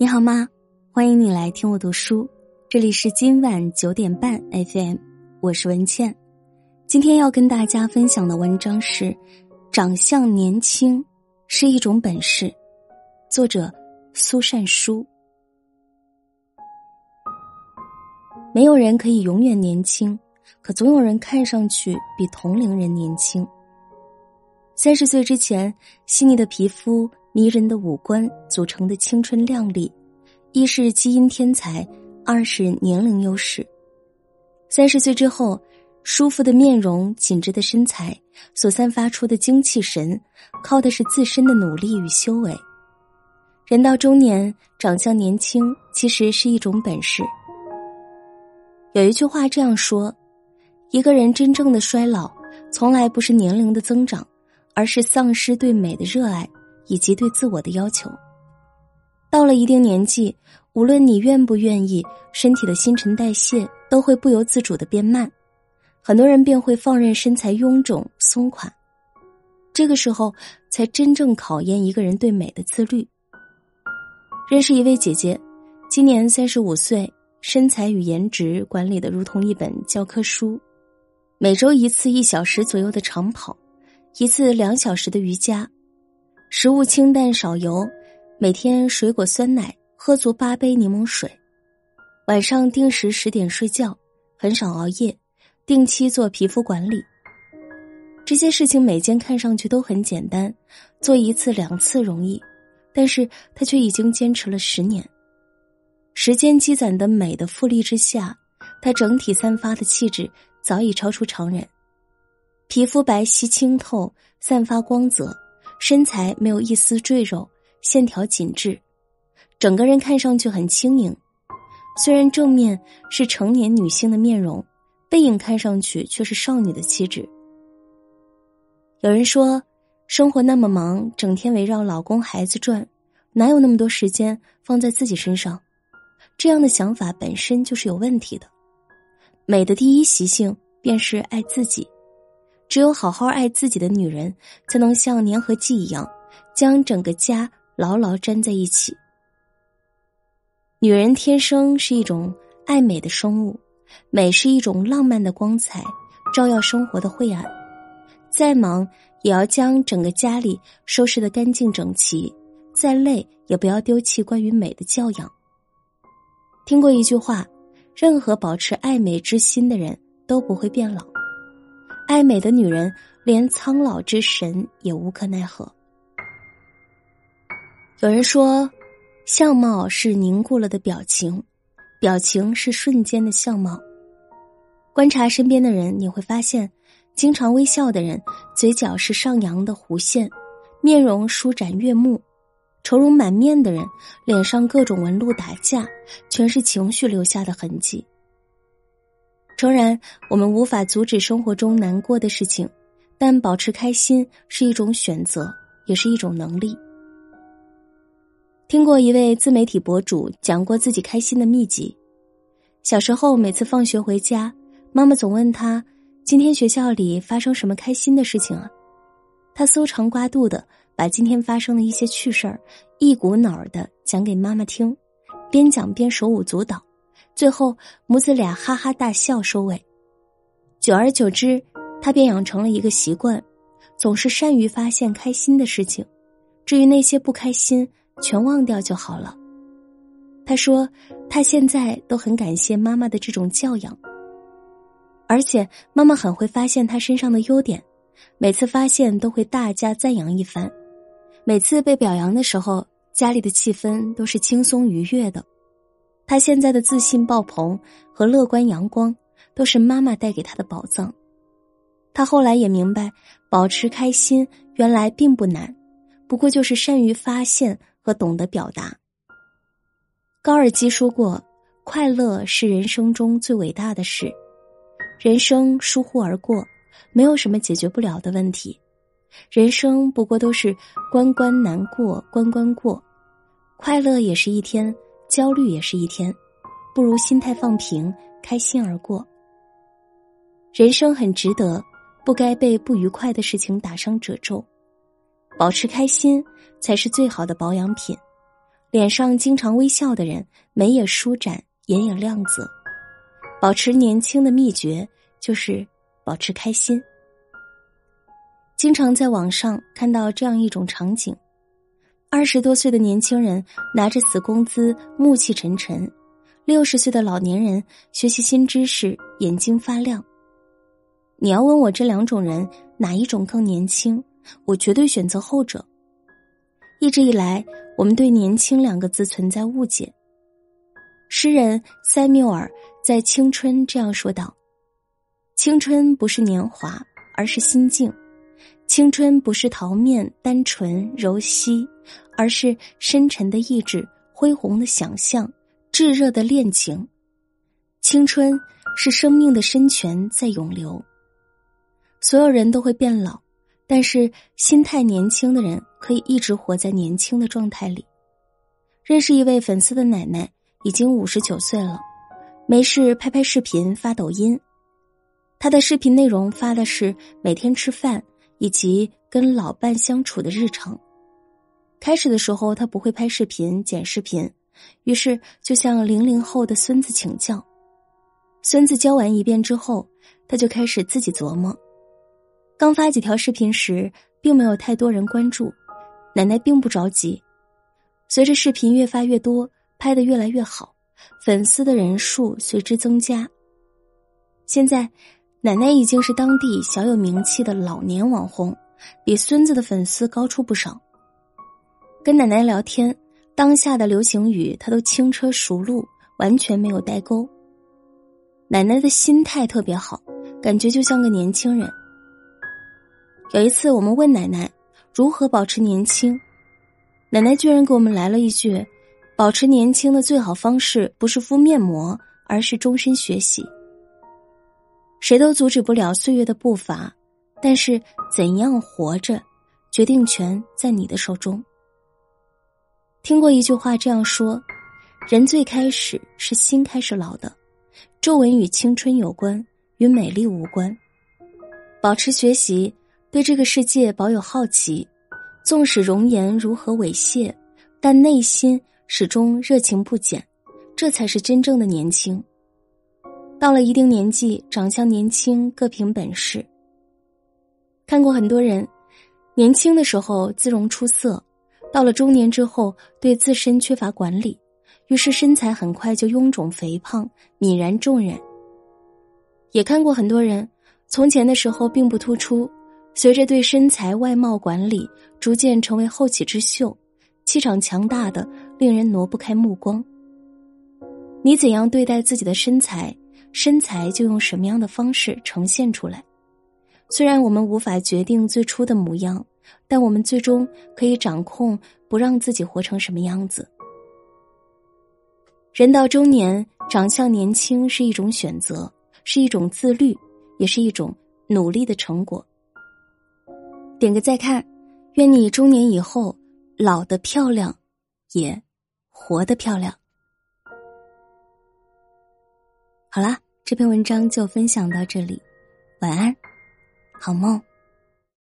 你好吗？欢迎你来听我读书，这里是今晚九点半 FM，我是文倩。今天要跟大家分享的文章是：长相年轻是一种本事。作者苏善书。没有人可以永远年轻，可总有人看上去比同龄人年轻。三十岁之前，细腻的皮肤。迷人的五官组成的青春靓丽，一是基因天才，二是年龄优势。三十岁之后，舒服的面容、紧致的身材所散发出的精气神，靠的是自身的努力与修为。人到中年，长相年轻其实是一种本事。有一句话这样说：一个人真正的衰老，从来不是年龄的增长，而是丧失对美的热爱。以及对自我的要求，到了一定年纪，无论你愿不愿意，身体的新陈代谢都会不由自主的变慢，很多人便会放任身材臃肿松垮，这个时候才真正考验一个人对美的自律。认识一位姐姐，今年三十五岁，身材与颜值管理的如同一本教科书，每周一次一小时左右的长跑，一次两小时的瑜伽。食物清淡少油，每天水果酸奶，喝足八杯柠檬水，晚上定时十点睡觉，很少熬夜，定期做皮肤管理。这些事情每件看上去都很简单，做一次两次容易，但是他却已经坚持了十年。时间积攒的美的复利之下，他整体散发的气质早已超出常人，皮肤白皙清透，散发光泽。身材没有一丝赘肉，线条紧致，整个人看上去很轻盈。虽然正面是成年女性的面容，背影看上去却是少女的气质。有人说，生活那么忙，整天围绕老公孩子转，哪有那么多时间放在自己身上？这样的想法本身就是有问题的。美的第一习性便是爱自己。只有好好爱自己的女人，才能像粘合剂一样，将整个家牢牢粘在一起。女人天生是一种爱美的生物，美是一种浪漫的光彩，照耀生活的晦暗。再忙也要将整个家里收拾得干净整齐，再累也不要丢弃关于美的教养。听过一句话：任何保持爱美之心的人都不会变老。爱美的女人，连苍老之神也无可奈何。有人说，相貌是凝固了的表情，表情是瞬间的相貌。观察身边的人，你会发现，经常微笑的人，嘴角是上扬的弧线，面容舒展悦目；愁容满面的人，脸上各种纹路打架，全是情绪留下的痕迹。诚然，我们无法阻止生活中难过的事情，但保持开心是一种选择，也是一种能力。听过一位自媒体博主讲过自己开心的秘籍：小时候每次放学回家，妈妈总问他：“今天学校里发生什么开心的事情啊？”他搜肠刮肚的把今天发生的一些趣事儿一股脑儿的讲给妈妈听，边讲边手舞足蹈。最后，母子俩哈哈大笑收尾。久而久之，他便养成了一个习惯，总是善于发现开心的事情，至于那些不开心，全忘掉就好了。他说，他现在都很感谢妈妈的这种教养，而且妈妈很会发现他身上的优点，每次发现都会大加赞扬一番。每次被表扬的时候，家里的气氛都是轻松愉悦的。他现在的自信爆棚和乐观阳光，都是妈妈带给他的宝藏。他后来也明白，保持开心原来并不难，不过就是善于发现和懂得表达。高尔基说过：“快乐是人生中最伟大的事。”人生疏忽而过，没有什么解决不了的问题。人生不过都是关关难过关关过，快乐也是一天。焦虑也是一天，不如心态放平，开心而过。人生很值得，不该被不愉快的事情打上褶皱。保持开心才是最好的保养品。脸上经常微笑的人，眉也舒展，眼也亮泽。保持年轻的秘诀就是保持开心。经常在网上看到这样一种场景：二十多岁的年轻人拿着死工资，暮气沉沉；六十岁的老年人学习新知识，眼睛发亮。你要问我这两种人哪一种更年轻，我绝对选择后者。一直以来，我们对“年轻”两个字存在误解。诗人塞缪尔在《青春》这样说道：“青春不是年华，而是心境；青春不是桃面、单纯、柔细，而是深沉的意志、恢宏的想象、炙热的恋情。青春是生命的深泉在涌流。所有人都会变老。”但是心态年轻的人可以一直活在年轻的状态里。认识一位粉丝的奶奶，已经五十九岁了，没事拍拍视频发抖音。他的视频内容发的是每天吃饭以及跟老伴相处的日常。开始的时候他不会拍视频剪视频，于是就向零零后的孙子请教。孙子教完一遍之后，他就开始自己琢磨。刚发几条视频时，并没有太多人关注，奶奶并不着急。随着视频越发越多，拍的越来越好，粉丝的人数随之增加。现在，奶奶已经是当地小有名气的老年网红，比孙子的粉丝高出不少。跟奶奶聊天，当下的流行语她都轻车熟路，完全没有代沟。奶奶的心态特别好，感觉就像个年轻人。有一次，我们问奶奶如何保持年轻，奶奶居然给我们来了一句：“保持年轻的最好方式不是敷面膜，而是终身学习。”谁都阻止不了岁月的步伐，但是怎样活着，决定权在你的手中。听过一句话这样说：“人最开始是心开始老的，皱纹与青春有关，与美丽无关。”保持学习。对这个世界保有好奇，纵使容颜如何猥亵，但内心始终热情不减，这才是真正的年轻。到了一定年纪，长相年轻各凭本事。看过很多人，年轻的时候姿容出色，到了中年之后对自身缺乏管理，于是身材很快就臃肿肥胖，泯然众人。也看过很多人，从前的时候并不突出。随着对身材外貌管理，逐渐成为后起之秀，气场强大的令人挪不开目光。你怎样对待自己的身材，身材就用什么样的方式呈现出来。虽然我们无法决定最初的模样，但我们最终可以掌控不让自己活成什么样子。人到中年，长相年轻是一种选择，是一种自律，也是一种努力的成果。点个再看，愿你中年以后老的漂亮，也活得漂亮。好啦，这篇文章就分享到这里，晚安，好梦。